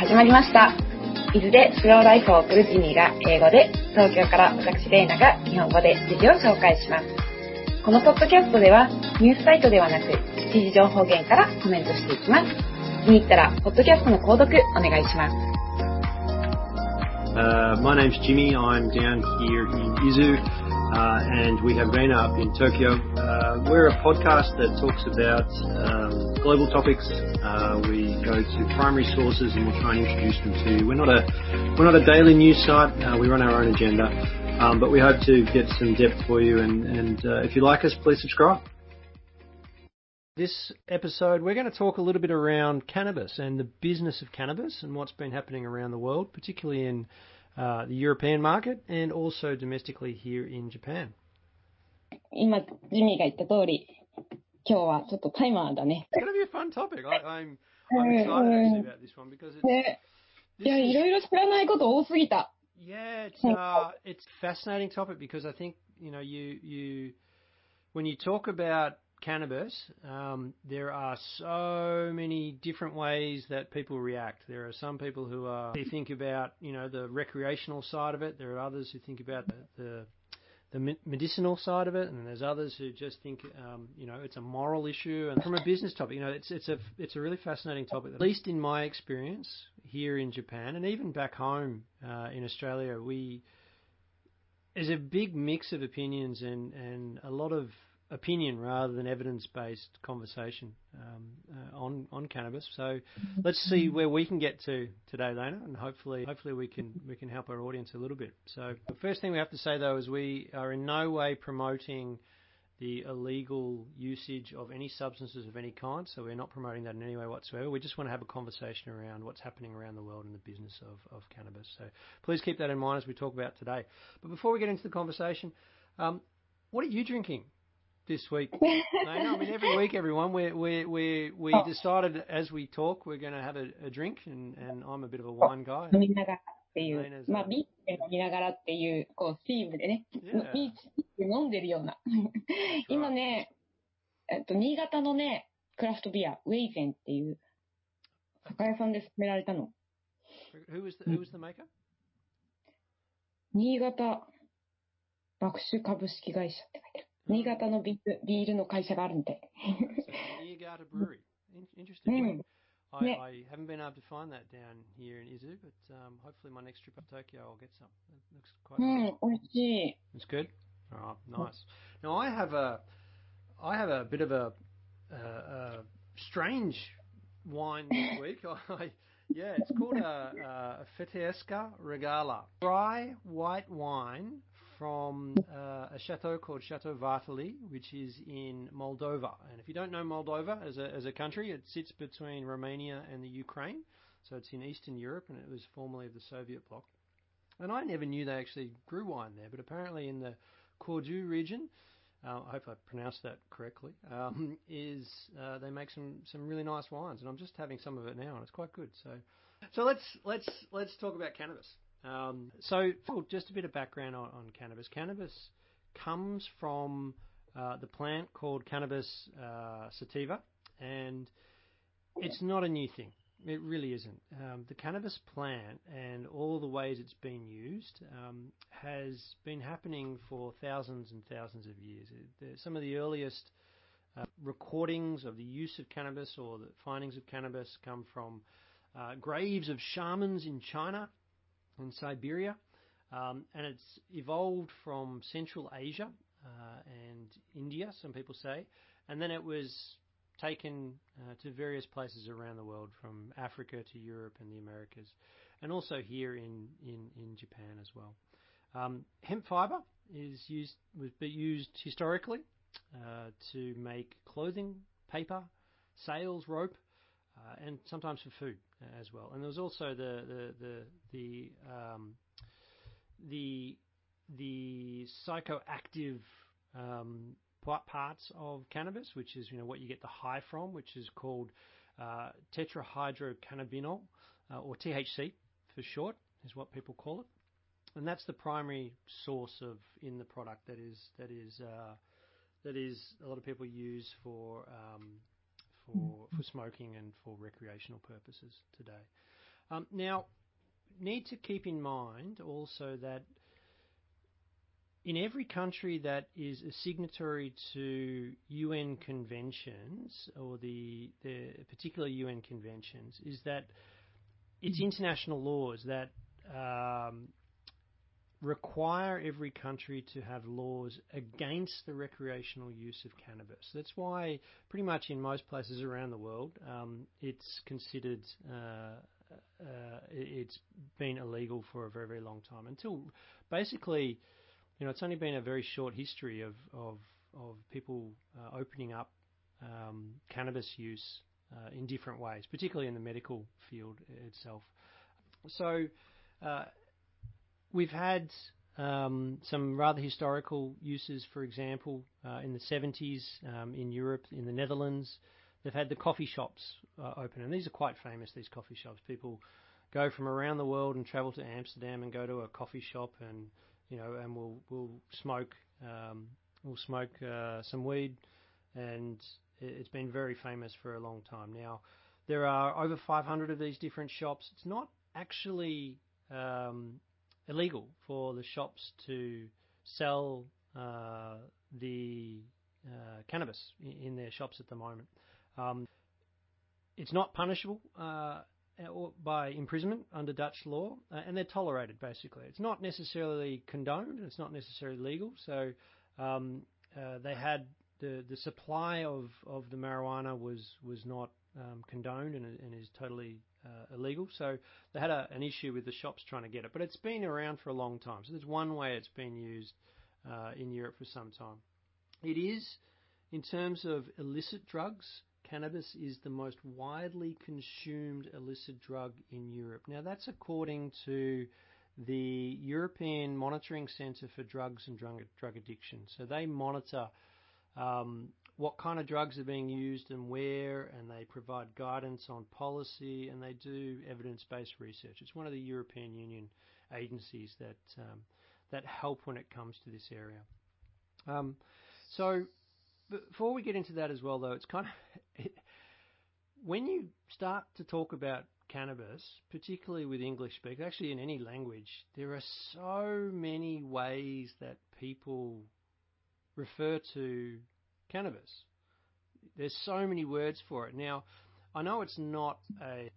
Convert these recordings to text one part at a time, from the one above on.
始まりました。伊豆でスローライフを送るジニーが英語で、東京から私レイナが日本語で記事を紹介します。このポッドキャストでは、ニュースサイトではなく、記事情報源からコメントしていきます。気に入ったら、ポッドキャストの購読お願いします。Uh, my name's Jimmy. I'm down here in Izu. Uh, and we have Reina up in Tokyo. Uh, we're a podcast that talks about um, global topics. Uh, we go to primary sources and we'll try and introduce them to you. We're not a we're not a daily news site. Uh, we run our own agenda, um, but we hope to get some depth for you. And, and uh, if you like us, please subscribe. This episode, we're going to talk a little bit around cannabis and the business of cannabis and what's been happening around the world, particularly in uh, the European market and also domestically here in Japan. 今、ジミーが言った通り、今日はちょっと大麻だね。It's gonna be a fun topic. I, I'm, I'm excited actually about this one because it's. it's uh, it's fascinating topic because I think you know you you when you talk about cannabis, um, there are so many different ways that people react. There are some people who are who think about you know the recreational side of it. There are others who think about the, the the medicinal side of it, and there's others who just think, um, you know, it's a moral issue. And from a business topic, you know, it's it's a it's a really fascinating topic. At least in my experience here in Japan, and even back home uh, in Australia, we there's a big mix of opinions and and a lot of opinion rather than evidence-based conversation um, uh, on on cannabis. So let's see where we can get to today, Lena, and hopefully hopefully we can we can help our audience a little bit. So the first thing we have to say though is we are in no way promoting the illegal usage of any substances of any kind. So we're not promoting that in any way whatsoever. We just want to have a conversation around what's happening around the world in the business of, of cannabis. So please keep that in mind as we talk about today. But before we get into the conversation, um, what are you drinking? This week. no, no, I mean every week, everyone. We we we we oh. decided as we talk, we're going to have a, a drink, and and I'm a bit of a wine guy. 飲みながらっていう、まあビール飲みながらっていうこうスチームでね、yeah. ビール飲んでるような。今ね、えっと新潟のねクラフトビアウェイゼンっていう酒屋さんで勧められたの。Who was the, who was the maker? 新潟爆酒株式会社って書いてある。新潟のビールビールの会社があるみたい。Niigata Brewery. Interesting. Hmm. I, yeah. I haven't been able to find that down here in Izu, but um, hopefully my next trip up to Tokyo I'll get some. It looks quite mm, nice. It's good. Hmm. All right, nice. Now I have a, I have a bit of a, uh, a strange wine this week. I, yeah, it's called a, a Feteasca Regala, dry white wine from uh, a chateau called Chateau Vartely, which is in Moldova. And if you don't know Moldova as a, as a country, it sits between Romania and the Ukraine. So it's in Eastern Europe and it was formerly of the Soviet bloc. And I never knew they actually grew wine there, but apparently in the Cordu region, uh, I hope I pronounced that correctly, um, is uh, they make some, some really nice wines. And I'm just having some of it now and it's quite good. So, so let's, let's, let's talk about cannabis. Um, so, just a bit of background on, on cannabis. Cannabis comes from uh, the plant called Cannabis uh, sativa, and it's not a new thing. It really isn't. Um, the cannabis plant and all the ways it's been used um, has been happening for thousands and thousands of years. It, some of the earliest uh, recordings of the use of cannabis or the findings of cannabis come from uh, graves of shamans in China in Siberia. Um, and it's evolved from Central Asia uh, and India, some people say, and then it was taken uh, to various places around the world, from Africa to Europe and the Americas, and also here in, in, in Japan as well. Um, hemp fiber is used was used historically uh, to make clothing, paper, sails, rope, uh, and sometimes for food as well. And there's also the the the the um, the, the psychoactive um, parts of cannabis, which is you know what you get the high from, which is called uh, tetrahydrocannabinol uh, or THC for short, is what people call it, and that's the primary source of in the product that is that is uh, that is a lot of people use for um, for, for smoking and for recreational purposes today. Um, now, need to keep in mind also that in every country that is a signatory to UN conventions or the, the particular UN conventions is that it's international laws that um, require every country to have laws against the recreational use of cannabis. That's why, pretty much in most places around the world, um, it's considered uh, uh, it's been illegal for a very, very long time until basically you know, it's only been a very short history of of, of people uh, opening up um, cannabis use uh, in different ways, particularly in the medical field itself. So uh, we've had um, some rather historical uses, for example, uh, in the 70s um, in Europe, in the Netherlands. They've had the coffee shops uh, open, and these are quite famous. These coffee shops, people go from around the world and travel to Amsterdam and go to a coffee shop and you know, and we'll we'll smoke um, we'll smoke uh, some weed, and it's been very famous for a long time now. There are over 500 of these different shops. It's not actually um, illegal for the shops to sell uh, the uh, cannabis in, their shops at the moment. Um, it's not punishable uh, by imprisonment under Dutch law, uh, and they're tolerated basically. It's not necessarily condoned, and it's not necessarily legal. So um, uh, they had the the supply of, of the marijuana was was not um, condoned and, and, is totally uh, illegal. So they had a, an issue with the shops trying to get it, but it's been around for a long time. So there's one way it's been used uh, in Europe for some time. It is, in terms of illicit drugs, cannabis is the most widely consumed illicit drug in Europe. Now, that's according to the European Monitoring Centre for Drugs and Drug, drug Addiction. So they monitor um, what kind of drugs are being used and where, and they provide guidance on policy and they do evidence based research. It's one of the European Union agencies that, um, that help when it comes to this area. Um, so before we get into that as well, though, it's kind of when you start to talk about cannabis, particularly with English speakers, actually in any language, there are so many ways that people refer to cannabis. There's so many words for it. Now, I know it's not a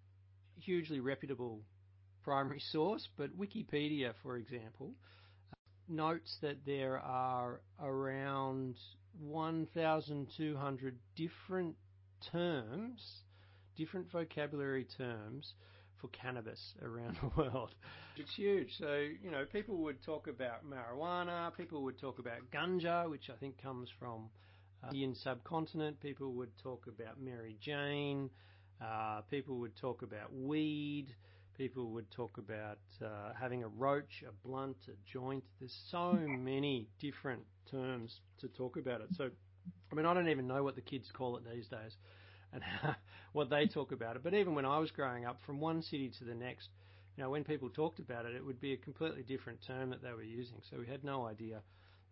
hugely reputable primary source, but Wikipedia, for example, notes that there are around 1,200 different terms, different vocabulary terms for cannabis around the world. It's huge. So, you know, people would talk about marijuana, people would talk about ganja, which I think comes from Indian subcontinent, people would talk about Mary Jane, uh, people would talk about weed, people would talk about uh, having a roach, a blunt, a joint. There's so many different terms to talk about it. So, I mean, I don't even know what the kids call it these days and what they talk about it. But even when I was growing up, from one city to the next, you know, when people talked about it, it would be a completely different term that they were using. So we had no idea,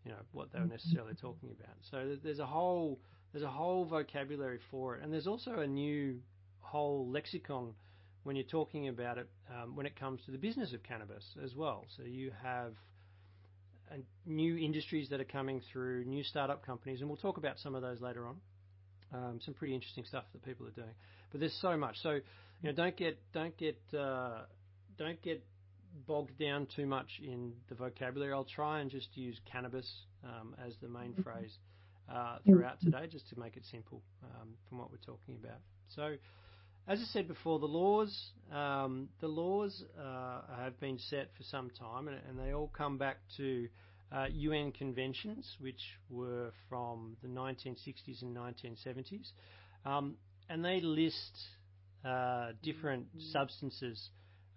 you know, what they were necessarily talking about. So there's a whole there's a whole vocabulary for it, and there's also a new whole lexicon when you're talking about it um, when it comes to the business of cannabis as well. So you have uh, new industries that are coming through, new startup companies, and we'll talk about some of those later on. Um, some pretty interesting stuff that people are doing, but there's so much. So you know, don't get don't get uh, don't get bogged down too much in the vocabulary. I'll try and just use cannabis um, as the main mm-hmm. phrase uh, throughout today, just to make it simple um, from what we're talking about. So as I said before, the laws um, the laws uh, have been set for some time, and, and they all come back to uh, UN conventions, which were from the 1960s and 1970s, um, and they list uh, different substances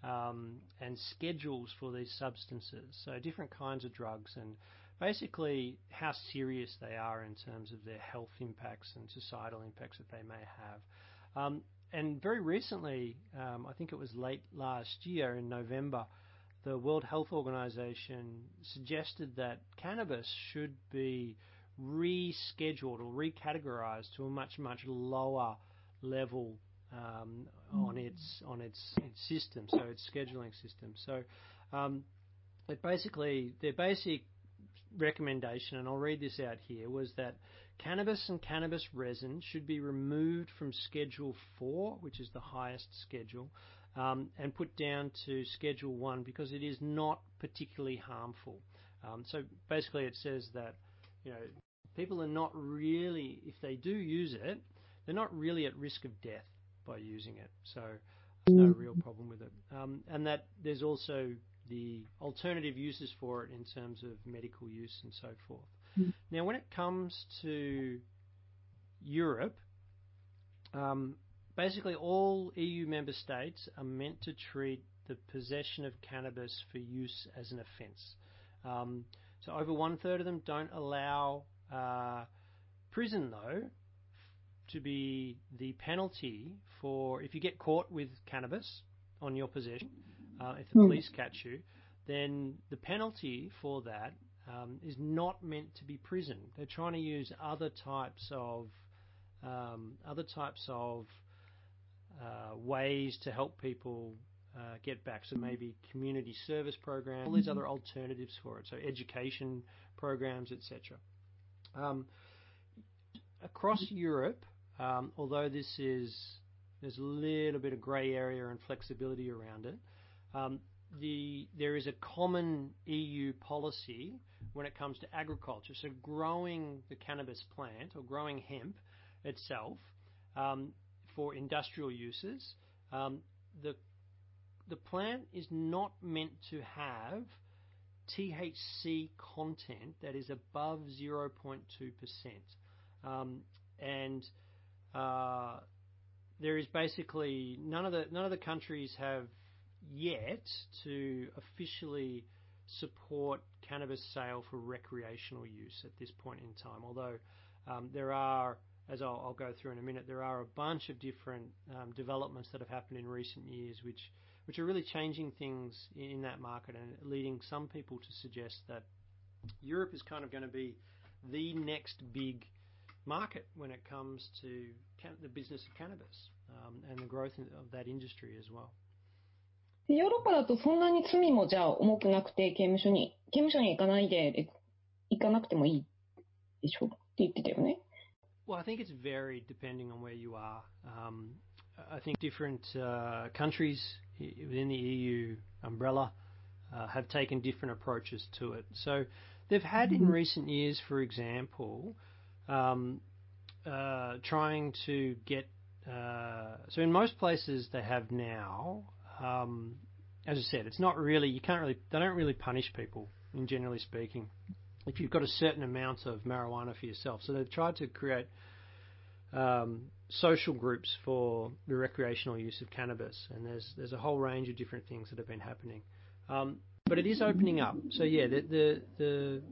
um, and schedules for these substances, so different kinds of drugs and basically how serious they are in terms of their health impacts and societal impacts that they may have. Um, and very recently, um, I think it was late last year in November, the World Health Organization suggested that cannabis should be rescheduled or recategorized to a much, much lower level um, on its on its, its system, so its scheduling system. So um, it basically their basic recommendation, and I'll read this out here, was that cannabis and cannabis resin should be removed from Schedule 4, which is the highest schedule, um, and put down to Schedule 1 because it is not particularly harmful. Um, so basically, it says that you know people are not really, if they do use it, they're not really at risk of death by using it. So there's no real problem with it. Um, and that there's also the alternative uses for it in terms of medical use and so forth. Mm. Now, when it comes to Europe, um, basically all EU member states are meant to treat the possession of cannabis for use as an offence. Um, so over one third of them don't allow uh, prison, though, to be the penalty for if you get caught with cannabis on your possession, uh, if the mm. police catch you, then the penalty for that um, is not meant to be prison. They're trying to use other types of um, other types of uh, ways to help people uh, get back. So maybe community service programs, all these other alternatives for it. So education programs, etc. Um, across Europe, although this is there's a little bit of grey area and flexibility around it. Um, the, there is a common EU policy when it comes to agriculture. So growing the cannabis plant or growing hemp itself um, for industrial uses, um, the the plant is not meant to have THC content that is above 0.2%. Uh, there is basically none of the none of the countries have yet to officially support cannabis sale for recreational use at this point in time. Although um, there are, as I'll, I'll, go through in a minute, there are a bunch of different um, developments that have happened in recent years, which which are really changing things in that market and leading some people to suggest that Europe is kind of going to be the next big market when it comes to the business of cannabis um, and the growth of that industry as well. ヨーロッパだとそんなに罪もじゃあ重くなくて刑務所に、刑務所に行かないで、行かなくてもいいでしょって言ってたよね。Well, I think it's varied depending on where you are. Um, I think different uh, countries within the EU umbrella uh, have taken different approaches to it. So they've had in recent years, for example, um, uh, trying to get. Uh, so in most places they have now, um, as I said, it's not really you can't really they don't really punish people in generally speaking if you've got a certain amount of marijuana for yourself. So they've tried to create um, social groups for the recreational use of cannabis, and there's there's a whole range of different things that have been happening. Um, but it is opening up. So yeah, the, the the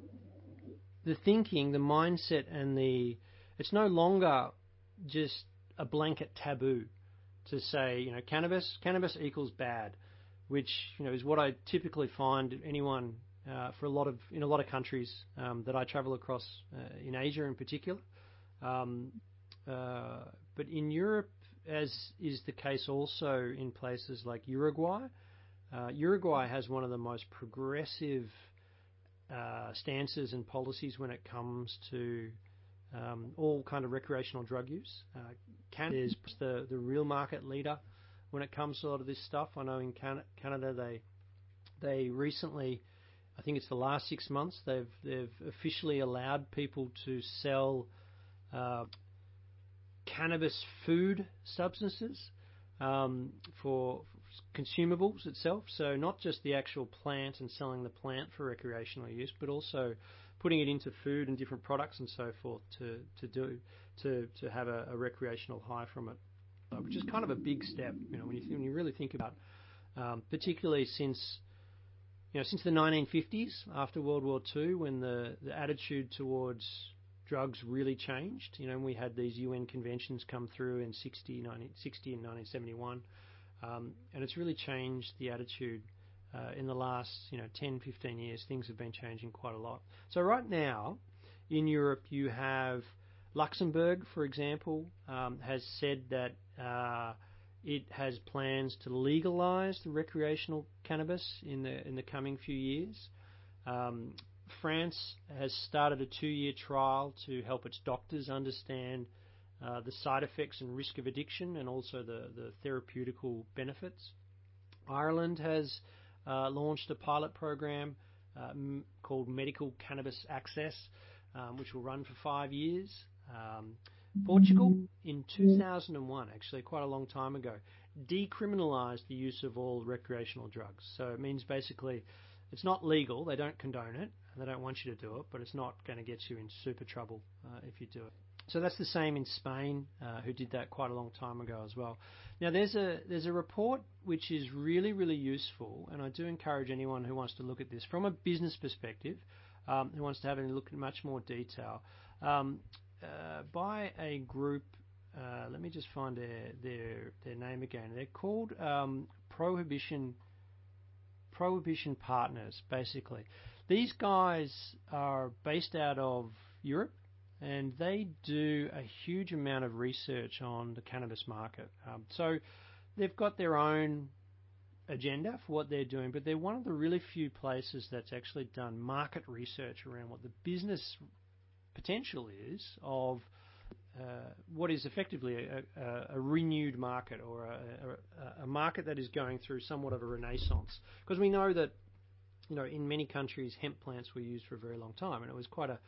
the thinking, the mindset, and the it's no longer just a blanket taboo to say you know cannabis cannabis equals bad, which you know is what I typically find anyone uh, for a lot of in a lot of countries um, that I travel across uh, in Asia in particular. Um, uh, but in Europe, as is the case also in places like Uruguay, uh, Uruguay has one of the most progressive uh, stances and policies when it comes to um, all kind of recreational drug use. Uh, Canada is the the real market leader when it comes to a lot of this stuff. I know in Can- Canada they they recently, I think it's the last six months, they've they've officially allowed people to sell uh, cannabis food substances um, for consumables itself. So not just the actual plant and selling the plant for recreational use, but also putting it into food and different products and so forth to, to do to, to have a, a recreational high from it, which is kind of a big step. You know, when you when you really think about, um, particularly since you know since the 1950s after World War II, when the the attitude towards drugs really changed. You know, we had these UN conventions come through in 60, 1960 and 1971, um, and it's really changed the attitude uh, in the last, you know, 10, 15 years. Things have been changing quite a lot. So right now, in Europe, you have Luxembourg, for example, um, has said that uh, it has plans to legalize the recreational cannabis in the in the coming few years. Um, France has started a two-year trial to help its doctors understand uh, the side effects and risk of addiction, and also the the therapeutical benefits. Ireland has uh, launched a pilot program uh, m- called Medical Cannabis Access, um, which will run for five years. Um, Portugal, in 2001, actually quite a long time ago, decriminalised the use of all recreational drugs. So it means basically it's not legal, they don't condone it, and they don't want you to do it, but it's not going to get you in super trouble uh, if you do it. So that's the same in Spain, uh, who did that quite a long time ago as well. Now there's a there's a report which is really really useful, and I do encourage anyone who wants to look at this from a business perspective, um, who wants to have a look in much more detail. Um, uh, by a group. Uh, let me just find their their their name again. They're called um, Prohibition Prohibition Partners. Basically, these guys are based out of Europe, and they do a huge amount of research on the cannabis market. Um, so they've got their own agenda for what they're doing, but they're one of the really few places that's actually done market research around what the business potential is of uh, what is effectively a, a, a, renewed market or a, a, market that is going through somewhat of a renaissance. Because we know that, you know, in many countries, hemp plants were used for a very long time, and it was quite a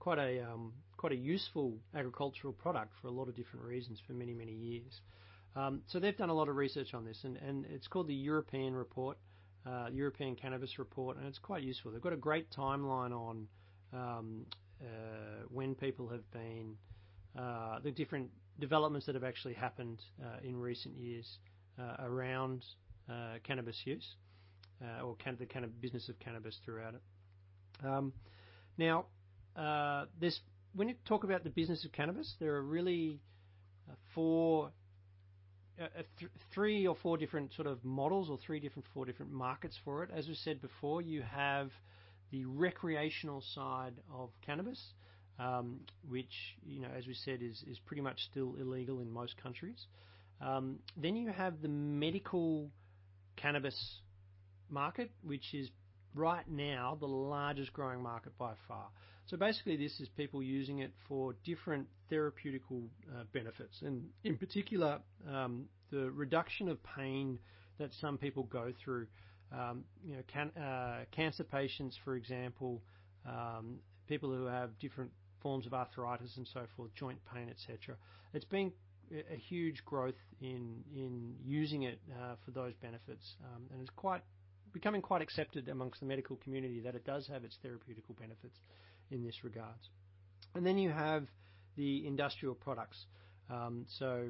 quite a um, quite a useful agricultural product for a lot of different reasons for many many years. Um, so they've done a lot of research on this, and, and it's called the European Report, uh, European Cannabis Report, and it's quite useful. They've got a great timeline on um, uh, when people have been, uh, the different developments that have actually happened uh, in recent years around cannabis use or can, the kind of business of cannabis throughout it. Um, now, this when you talk about the business of cannabis, there are really four uh, th- three or four different sort of models or three different four different markets for it. As we said before, you have the recreational side of cannabis, um, which, you know, as we said, is, is pretty much still illegal in most countries. Um, then you have the medical cannabis market, which is right now the largest growing market by far. So basically, this is people using it for different therapeutical uh, benefits, and in particular, um, the reduction of pain that some people go through um, you know, can, uh, cancer patients, for example, um, people who have different forms of arthritis and so forth, joint pain, etc. It's been a huge growth in in using it uh, for those benefits, um, and it's quite becoming quite accepted amongst the medical community that it does have its therapeutical benefits in this regards. And then you have the industrial products. Um, so,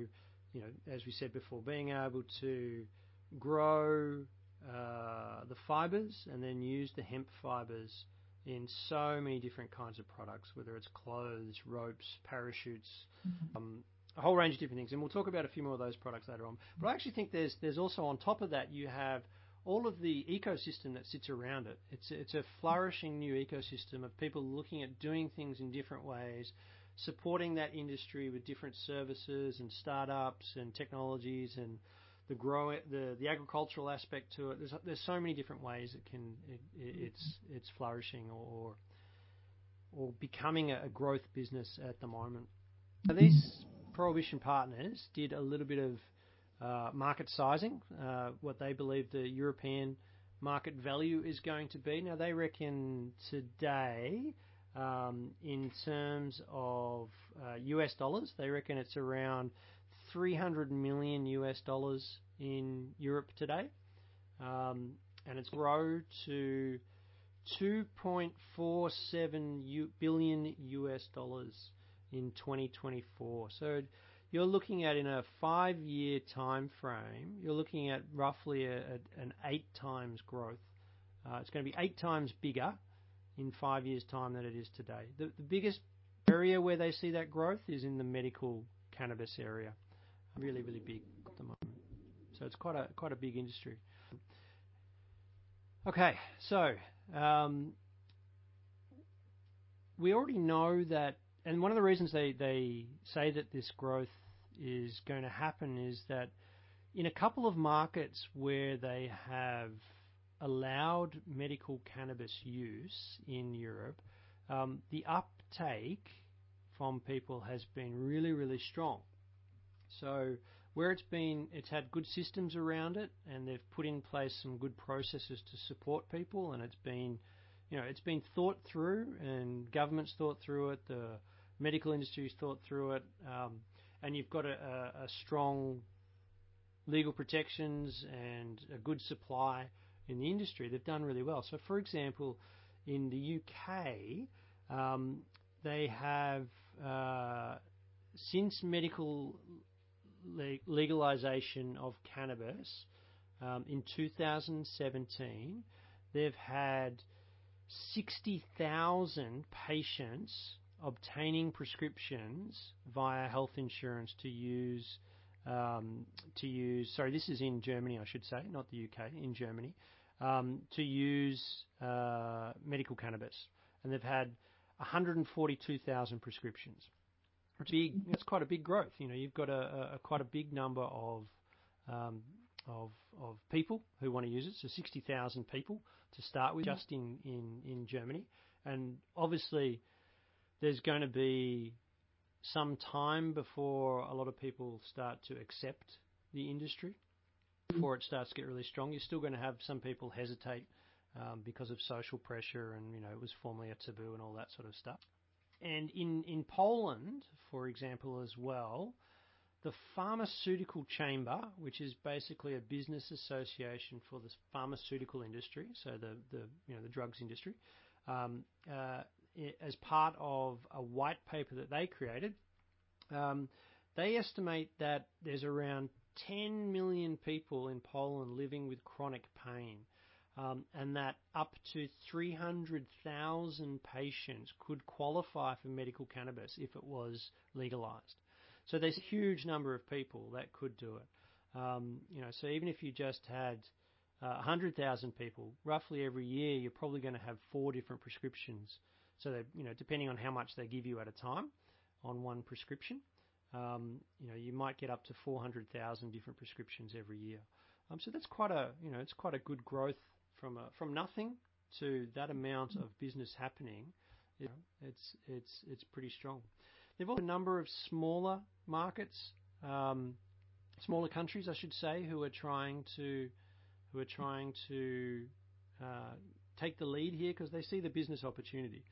you know, as we said before, being able to grow uh, the fibers and then use the hemp fibers in so many different kinds of products, whether it's clothes, ropes, parachutes, mm-hmm. um, a whole range of different things. And we'll talk about a few more of those products later on. But I actually think there's there's also on top of that you have all of the ecosystem that sits around it. It's it's a flourishing new ecosystem of people looking at doing things in different ways, supporting that industry with different services and startups and technologies and the grow the the agricultural aspect to it. There's there's so many different ways it can it, it's it's flourishing or or becoming a, growth business at the moment. These prohibition partners did a little bit of market sizing, uh, what they believe the European market value is going to be. Now they reckon today, um, in terms of uh, US dollars, they reckon it's around 300 million US dollars in Europe today, um, and it's grown to 2.47 billion US dollars in 2024. So you're looking at in a five-year time frame, you're looking at roughly a, a, an eight times growth. Uh, it's going to be eight times bigger in five years' time than it is today. The, the biggest area where they see that growth is in the medical cannabis area really, really big at the moment. So it's quite a quite a big industry. Okay, so um, we already know that, and one of the reasons they, they say that this growth is going to happen is that in a couple of markets where they have allowed medical cannabis use in Europe, um, the uptake from people has been really, really strong. So where it's been, it's had good systems around it, and they've put in place some good processes to support people, and it's been, you know, it's been thought through, and governments thought through it, the medical industry's thought through it, um, and you've got a, a, a strong legal protections and a good supply in the industry. They've done really well. So, for example, in the UK, um, they have uh, since medical legalization of cannabis um, in 2017, they've had 60,000 patients obtaining prescriptions via health insurance to use um, to use. Sorry, this is in Germany, I should say, not the UK. In Germany, um, to use uh, medical cannabis, and they've had 142,000 prescriptions big. It's quite a big growth. You know, you've got a, a quite a big number of um, of of people who want to use it. So 60,000 people to start with, just in in in Germany, and obviously there's going to be some time before a lot of people start to accept the industry before it starts to get really strong. You're still going to have some people hesitate um, because of social pressure, and you know it was formerly a taboo and all that sort of stuff. And in, in Poland, for example, as well, the Pharmaceutical Chamber, which is basically a business association for the pharmaceutical industry, so the, the you know the drugs industry, um, uh, as part of a white paper that they created, um, they estimate that there's around 10 million people in Poland living with chronic pain um, and that up to 300,000 patients could qualify for medical cannabis if it was legalized. So there's a huge number of people that could do it. Um, you know, so even if you just had uh, 100,000 people, roughly every year, you're probably going to have four different prescriptions. So that you know, depending on how much they give you at a time on one prescription, um, you know, you might get up to 400,000 different prescriptions every year. Um, so that's quite a you know, it's quite a good growth from a, from nothing to that amount of business happening, you know, it's it's it's pretty strong. They've also a number of smaller markets, um, smaller countries, I should say, who are trying to who are trying to uh, take the lead here because they see the business opportunity.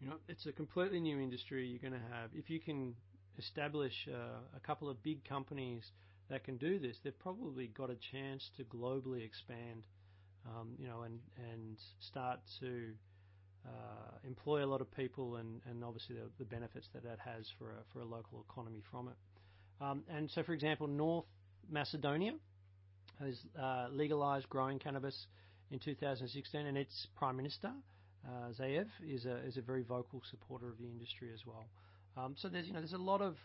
You know, it's a completely new industry. You're going to have if you can establish uh, a couple of big companies that can do this, they've probably got a chance to globally expand um, you know, and and start to uh, employ a lot of people, and, and obviously the, the benefits that that has for a, for a local economy from it. Um, and so, for example, North Macedonia has uh, legalized growing cannabis in 2016, and its prime minister uh, Zaev is a is a very vocal supporter of the industry as well. Um, so there's you know there's a lot of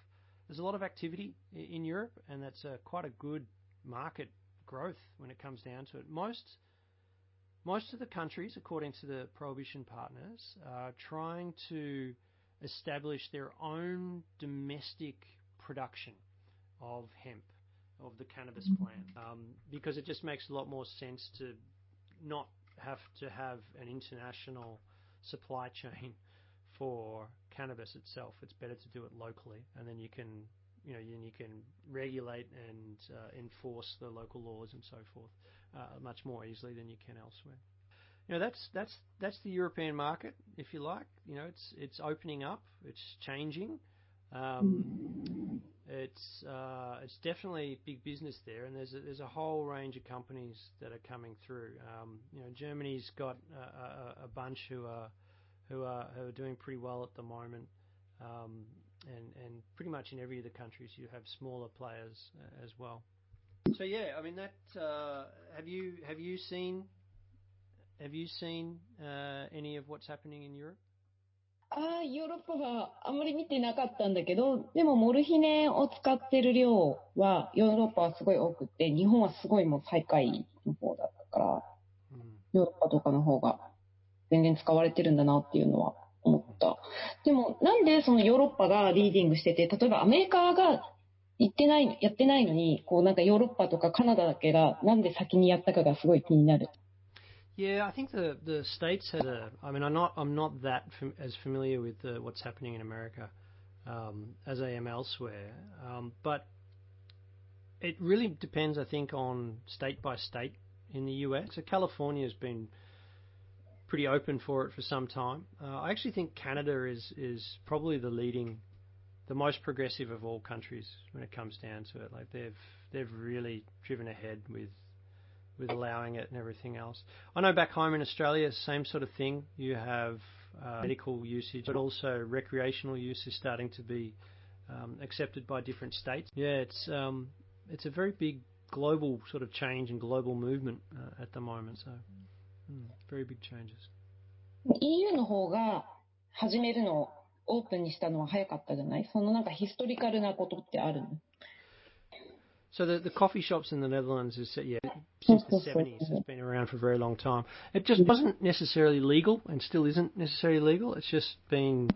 there's a lot of activity in Europe, and that's a, quite a good market growth when it comes down to it. Most most of the countries, according to the prohibition partners, are trying to establish their own domestic production of hemp, of the cannabis mm-hmm. plant, um, because it just makes a lot more sense to not have to have an international supply chain for cannabis itself. It's better to do it locally, and then you can, you know, then you can regulate and uh, enforce the local laws and so forth uh, much more easily than you can elsewhere. You know, that's that's that's the European market, if you like. You know, it's it's opening up, it's changing. Um, it's uh, it's definitely big business there, and there's a, there's a whole range of companies that are coming through. Um, you know, Germany's got a, a, a, bunch who are who are who are doing pretty well at the moment, um, and and pretty much in every of the countries you have smaller players uh, as well. So yeah, I mean that. Uh, have you have you seen have you seen uh, any of what's happening in Europe? ああ、ヨーロッパはあんまり見てなかったんだけど、でもモルヒネを使ってる量はヨーロッパはすごい多くて、日本はすごいもう最下位の方だったから、うん、ヨーロッパとかの方が全然使われてるんだなっていうのは思った。でもなんでそのヨーロッパがリーディングしてて、例えばアメリカが行ってない、やってないのに、こうなんかヨーロッパとかカナダだけがなんで先にやったかがすごい気になる。Yeah, I think the the states had a. I mean, I'm not I'm not that fam- as familiar with the, what's happening in America um, as I am elsewhere, um, but it really depends, I think, on state by state in the US. So California has been pretty open for it for some time. Uh, I actually think Canada is is probably the leading, the most progressive of all countries when it comes down to it. Like they've they've really driven ahead with with allowing it and everything else. I know back home in Australia, same sort of thing. You have uh, medical usage, but also recreational use is starting to be um, accepted by different states. Yeah, it's um, it's a very big global sort of change and global movement uh, at the moment. So, mm, very big changes. EU の方が始めるのをオープンにしたのは早かったじゃないそのなんかヒストリカルなことってあるの So the, the coffee shops in the Netherlands is yeah since the Yes, yes, yes, seventies. yes. It's been around for a very long time. It just wasn't necessarily legal and still isn't necessarily legal. It's just been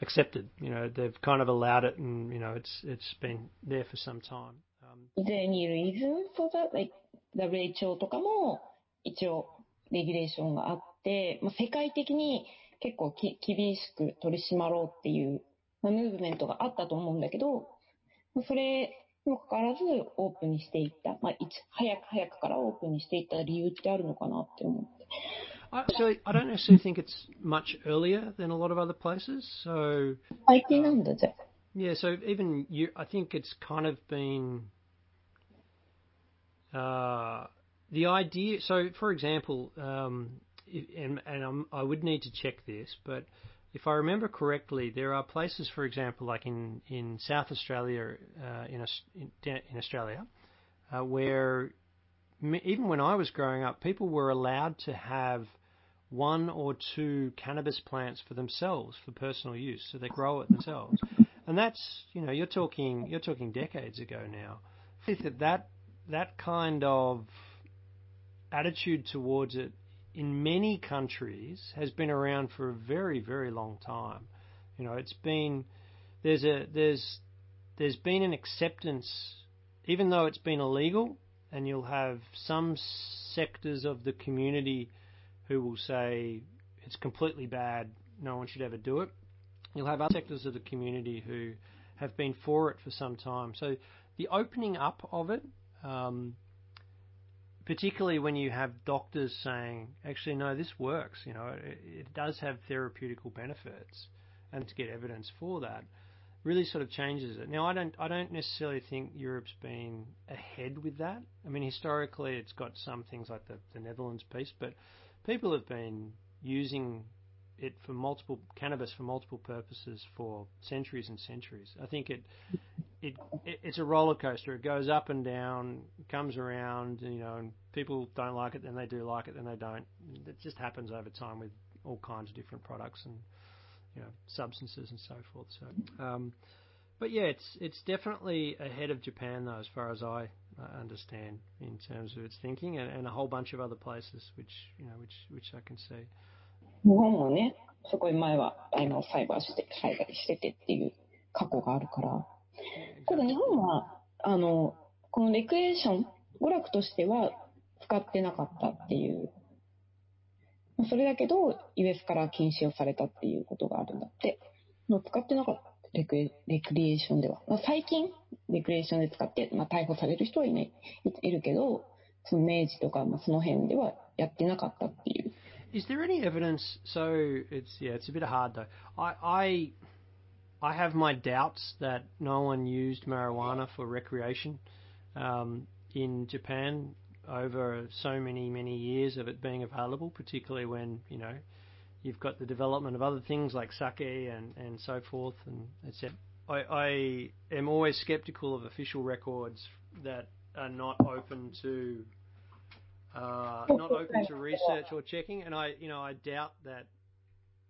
accepted. You know, they've kind of allowed it, and you know, it's it's been there for some time. Um, Is there any reason for that? Like, WHO とかも一応レギュレーションがあって、まあ、世界的に結構き厳しく取り締まろうっていう、まあ、ムーブメントがあったと思うんだけど、まあそれ にもかかわらずオープンにしていった。まあ、いつ早く早くからオープンにしていった理由ってあるのかなって思って。 I, actually, I don't necessarily think it's much earlier than a lot of other places. So 最近なんだじゃあ。 Yeah, so even you, I think it's kind of been uh, the idea. So, for example, um, if, and, and I'm, I would need to check this, but if I remember correctly, there are places, for example, like in in South Australia, uh, in, in Australia, uh, where even when I was growing up, people were allowed to have one or two cannabis plants for themselves for personal use, so they grow it themselves, and that's you know you're talking you're talking decades ago now. That that that kind of attitude towards it in many countries has been around for a very very long time. You know, it's been there's a there's there's been an acceptance, even though it's been illegal, and you'll have some sectors of the community who will say it's completely bad, no one should ever do it. You'll have other sectors of the community who have been for it for some time. So the opening up of it, um, particularly when you have doctors saying, actually, no, this works, you know, it, it does have therapeutical benefits, and to get evidence for that really sort of changes it. Now, I don't, I don't necessarily think Europe's been ahead with that. I mean, historically, it's got some things like the, the Netherlands piece, but people have been using it for multiple cannabis for multiple purposes for centuries and centuries. I think it, it, it it's a roller coaster. It goes up and down, comes around, you know, and people don't like it, then they do like it, then they don't. It just happens over time with all kinds of different products and you know substances and so forth. So, um, but yeah, it's it's definitely ahead of Japan though, as far as I uh, understand in terms of its thinking, and, and a whole bunch of other places which you know which which I can see. 日本もね、すごい前はあの裁判して、裁判しててっていう過去があるから。 ただ日本は、あの、このレクエーション、娯楽としては使ってなかったっていう。それだけど、US から禁止をされたっていうことがあるんだって。の使ってなかった。レクレクリエーションでは。まあ、最近、レクリエーションで使って、まあ、逮捕される人はいな、いいるけど、その明治とか、まあ、その辺ではやってなかったっていう。Is there any evidence? So it's yeah, it's a bit hard though. I I I have my doubts that no one used marijuana for recreation um, in Japan over so many many years of it being available, particularly when you know you've got the development of other things like sake and and so forth and etc. I, I am always skeptical of official records that are not open to uh, not open to research or checking, and I, you know, I doubt that.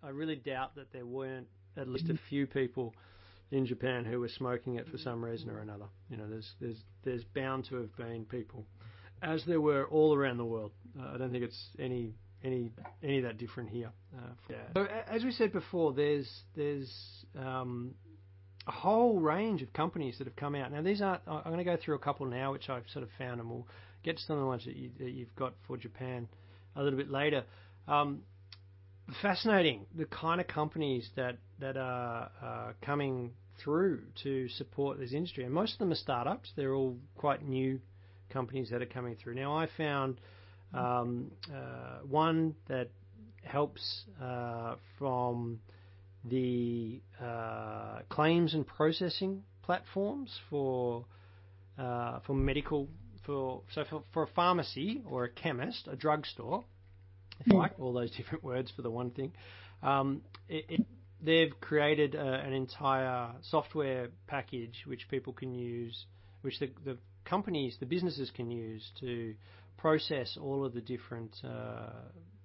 I really doubt that there weren't at least a few people in Japan who were smoking it for some reason or another. You know, there's there's there's bound to have been people, as there were all around the world. Uh, I don't think it's any any any that different here. Uh, yeah. So as we said before, there's there's um, a whole range of companies that have come out. Now, these aren't. I'm going to go through a couple now, which I've sort of found, and we'll get to some of the ones that, you, have got for Japan a little bit later. Um, fascinating the kind of companies that that are uh, coming through to support this industry, and most of them are startups. They're all quite new companies that are coming through. Now, I found um, uh, one that helps uh, from the uh, claims and processing platforms for uh, for medical for so for, for a pharmacy or a chemist, a drugstore, if you like, all those different words for the one thing. Um, it, it, they've created a, an entire software package which people can use, which the, the companies, the businesses can use to process all of the different uh,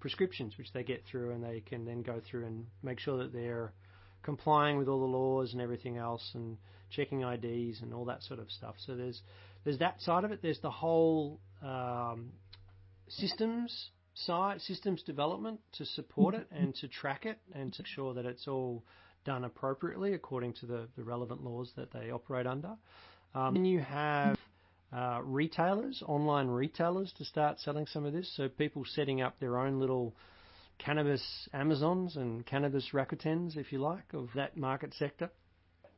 prescriptions which they get through, and they can then go through and make sure that they're complying with all the laws and everything else, and checking IDs and all that sort of stuff. So there's there's that side of it. There's the whole um, systems side, systems development to support it and to track it and to ensure that it's all done appropriately according to the, the relevant laws that they operate under. Um, then you have uh, retailers, online retailers, to start selling some of this. So people setting up their own little cannabis Amazons and cannabis Rakutens, if you like, of that market sector.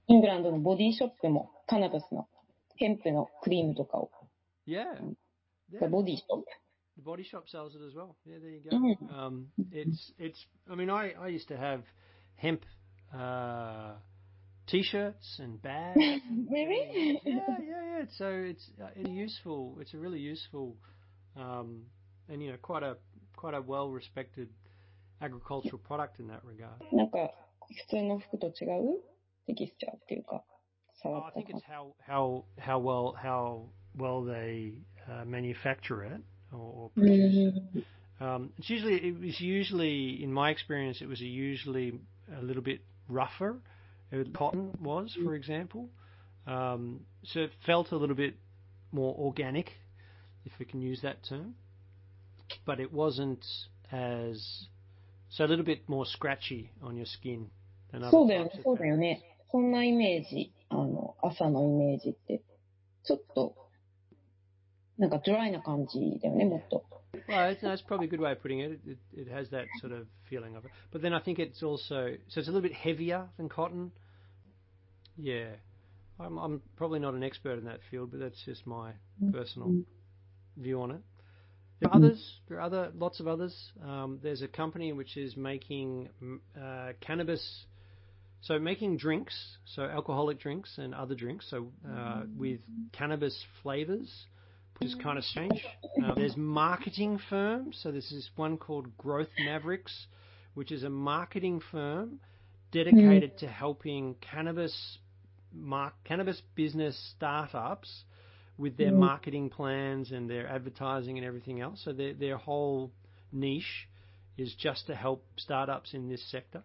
イングランドのボディショップもカナダスのヘンプのクリームとかを。Yeah. yeah. ボディショップ。 The body shop sells it as well. Yeah, there you go. Mm-hmm. Um, it's it's. I mean, I, I used to have hemp uh, t-shirts and bags. really? Yeah, yeah, yeah. So it's uh, it's useful. It's a really useful, um, and you know, quite a quite a well respected agricultural product in that regard. なんか普通の服と違うテキスチャーっていうか。Oh, I think it's how how how well how well they uh, manufacture it or, or Mm. um, it's usually it was usually in my experience it was usually a little bit rougher. Uh, cotton was, for mm-hmm. example, um, so it felt a little bit more organic, if we can use that term, but it wasn't as so a little bit more scratchy on your skin than other そうだよね、そうだよね。そんなイメージ、あの、麻のイメージって、ちょっとなんかドライな感じだよね、もっと。Well, that's, that's probably a good way of putting it. it. It has that sort of feeling of it. But then I think it's also so it's a little bit heavier than cotton. Yeah, I'm, I'm probably not an expert in that field, but that's just my personal view on it. There are others. There are other lots of others. Um, there's a company which is making uh, cannabis, so making drinks, so alcoholic drinks and other drinks, so uh, with cannabis flavors which is kind of strange. Um, there's marketing firms. So this is one called Growth Mavericks, which is a marketing firm dedicated mm. to helping cannabis mar- cannabis business startups with their mm. marketing plans and their advertising and everything else. So their their whole niche is just to help startups in this sector.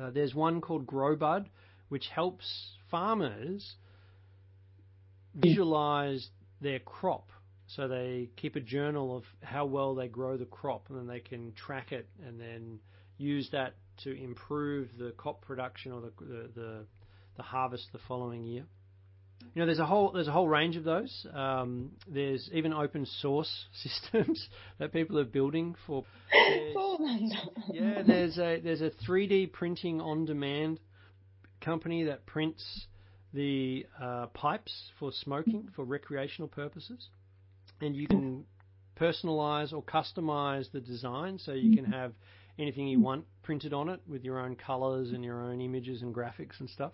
Uh, there's one called GrowBud, which helps farmers visualize their crop. So they keep a journal of how well they grow the crop, and then they can track it and then use that to improve the crop production or the the, the, the harvest the following year. You know, there's a whole there's a whole range of those. Um, there's even open source systems that people are building for. yeah, there's a there's a 3D printing on demand company that prints the uh, pipes for smoking for recreational purposes, and you can personalize or customize the design. So you can have anything you want printed on it with your own colors and your own images and graphics and stuff,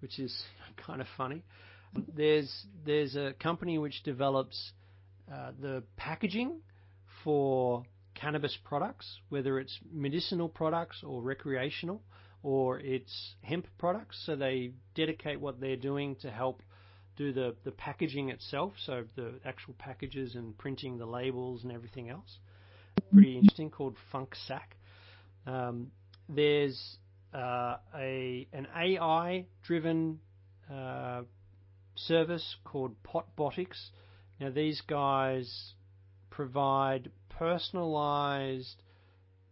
which is kind of funny. There's there's a company which develops uh, the packaging for cannabis products, whether it's medicinal products or recreational or it's hemp products. So they dedicate what they're doing to help do the, the packaging itself, so the actual packages and printing the labels and everything else. Pretty interesting, called Funk Sack. Um, there's uh, a an AI driven uh, service called Potbotics. Now these guys provide personalized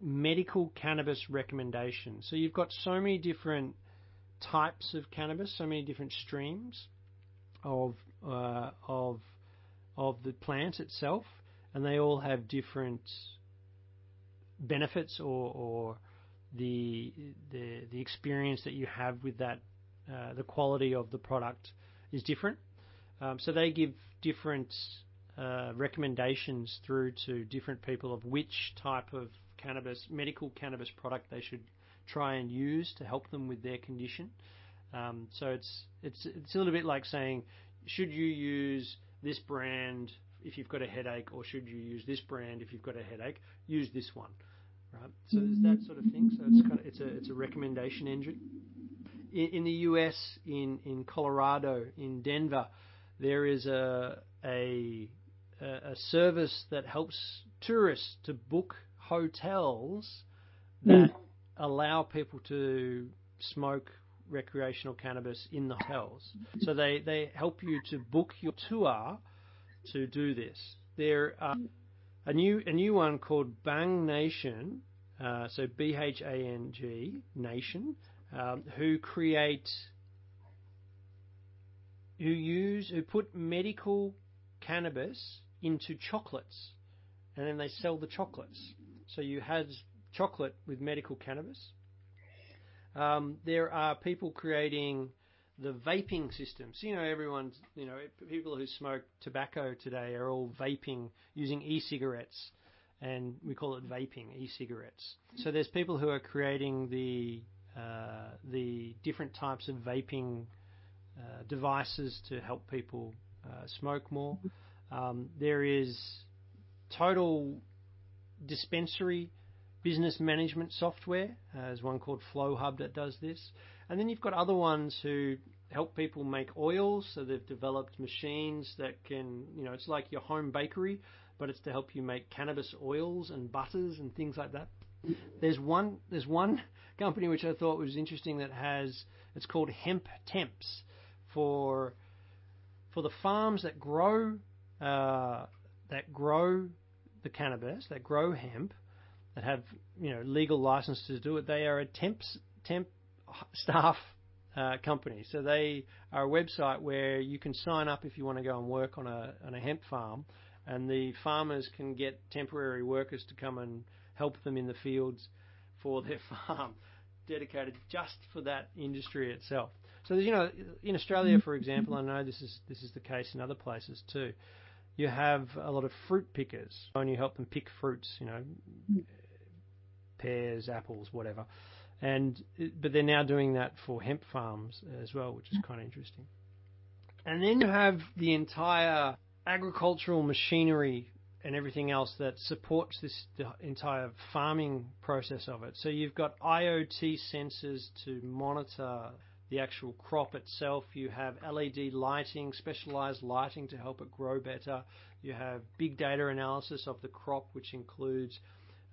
medical cannabis recommendations. So you've got so many different types of cannabis, so many different streams of uh, of of the plant itself, and they all have different benefits or, or the, the the experience that you have with that, uh, the quality of the product is different. Um, so they give different uh, recommendations through to different people of which type of cannabis, medical cannabis product they should try and use to help them with their condition. Um, so it's it's it's a little bit like saying, should you use this brand if you've got a headache, or should you use this brand if you've got a headache? Use this one, right? So there's that sort of thing. So it's kind of it's a it's a recommendation engine. In, in the U.S., in in Colorado, in Denver, there is a a a service that helps tourists to book hotels that mm. allow people to smoke recreational cannabis in the hotels. So they, they help you to book your tour to do this. There are a new a new one called Bhang Nation, uh, so B H A N G Nation, um, who create who use who put medical cannabis into chocolates, and then they sell the chocolates. So you had chocolate with medical cannabis. Um, there are people creating the vaping systems. You know, everyone's, you know, people who smoke tobacco today are all vaping using e-cigarettes, and we call it vaping, e-cigarettes. So there's people who are creating the uh, the different types of vaping uh, devices to help people uh, smoke more. Um, there is total dispensary business management software. Uh, there's one called FlowHub that does this. And then you've got other ones who help people make oils. So they've developed machines that can, you know, it's like your home bakery, but it's to help you make cannabis oils and butters and things like that. There's one, there's one company which I thought was interesting that has, it's called Hemp Temps for, for the farms that grow, uh, that grow the cannabis, that grow hemp, that have you know legal license to do it. They are a temp temp staff uh, company, so they are a website where you can sign up if you want to go and work on a on a hemp farm, and the farmers can get temporary workers to come and help them in the fields for their farm, dedicated just for that industry itself. So you know, in Australia, for example, I know this is this is the case in other places too you have a lot of fruit pickers, and you help them pick fruits, you know, hmm. pears, apples, whatever. And but they're now doing that for hemp farms as well, which is hmm. kind of interesting. And then you have the entire agricultural machinery and everything else that supports this entire farming process of it. So you've got IoT sensors to monitor the actual crop itself. You have LED lighting, specialized lighting to help it grow better. You have big data analysis of the crop, which includes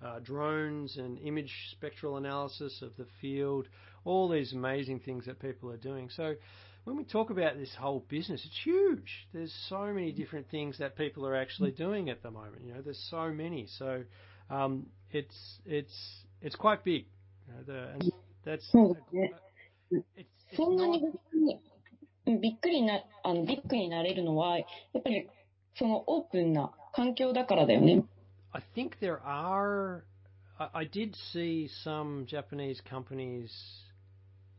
uh, drones and image spectral analysis of the field, all these amazing things that people are doing. So when we talk about this whole business, it's huge. There's so many different things that people are actually doing at the moment. You know, there's so many. So um, it's it's it's quite big. You know, the, and that's it's そんなにびっくりな、あの、ビッグになれるのは、やっぱりそのオープンな環境だからだよね。I think there are, I did see some Japanese companies,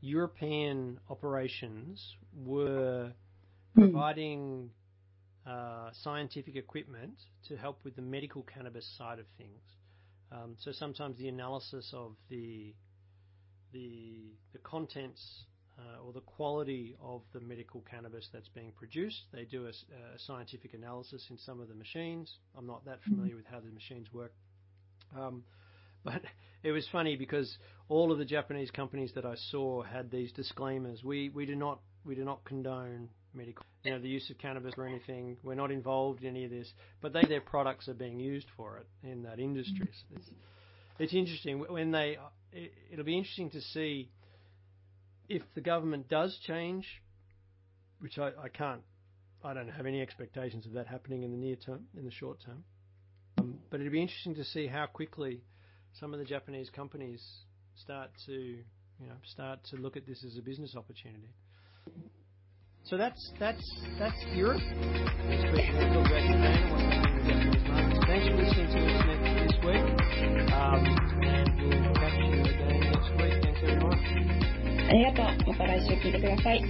European operations were providing uh, scientific equipment to help with the medical cannabis side of things. Um, so sometimes the analysis of the the the contents uh, uh, or the quality of the medical cannabis that's being produced. They do a, uh, a, scientific analysis in some of the machines. I'm not that mm-hmm. familiar with how the machines work. Um, but it was funny because all of the Japanese companies that I saw had these disclaimers. We we do not we do not condone medical you know the use of cannabis or anything. We're not involved in any of this, but they their products are being used for it in that industry. Mm-hmm. So it's, it's interesting when they. It, it'll be interesting to see if the government does change, which I, I can't, I don't have any expectations of that happening in the near term, in the short term. Um, but it'd be interesting to see how quickly some of the Japanese companies start to, you know, start to look at this as a business opportunity. So that's that's that's Europe. Thanks for listening to us next this week, um, and we'll catch you. ありがとう。また来週聞いてください。